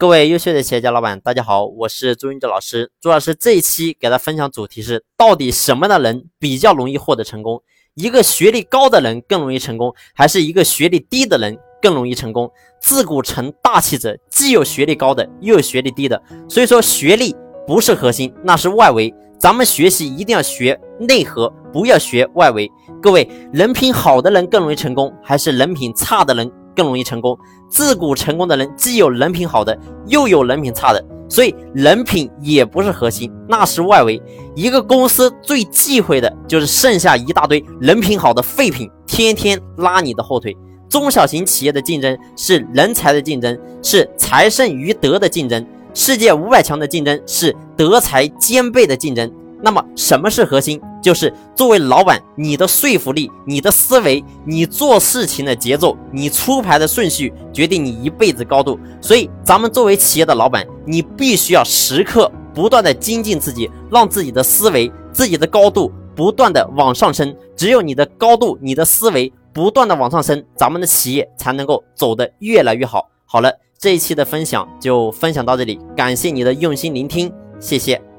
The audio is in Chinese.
各位优秀的企业家老板，大家好，我是朱云哲老师。朱老师这一期给大家分享主题是：到底什么样的人比较容易获得成功？一个学历高的人更容易成功，还是一个学历低的人更容易成功？自古成大器者，既有学历高的，又有学历低的。所以说，学历不是核心，那是外围。咱们学习一定要学内核，不要学外围。各位，人品好的人更容易成功，还是人品差的人？更容易成功。自古成功的人，既有人品好的，又有人品差的，所以人品也不是核心，那是外围。一个公司最忌讳的就是剩下一大堆人品好的废品，天天拉你的后腿。中小型企业的竞争是人才的竞争，是才胜于德的竞争；世界五百强的竞争是德才兼备的竞争。那么什么是核心？就是作为老板，你的说服力、你的思维、你做事情的节奏、你出牌的顺序，决定你一辈子高度。所以，咱们作为企业的老板，你必须要时刻不断的精进自己，让自己的思维、自己的高度不断的往上升。只有你的高度、你的思维不断的往上升，咱们的企业才能够走得越来越好。好了，这一期的分享就分享到这里，感谢你的用心聆听，谢谢。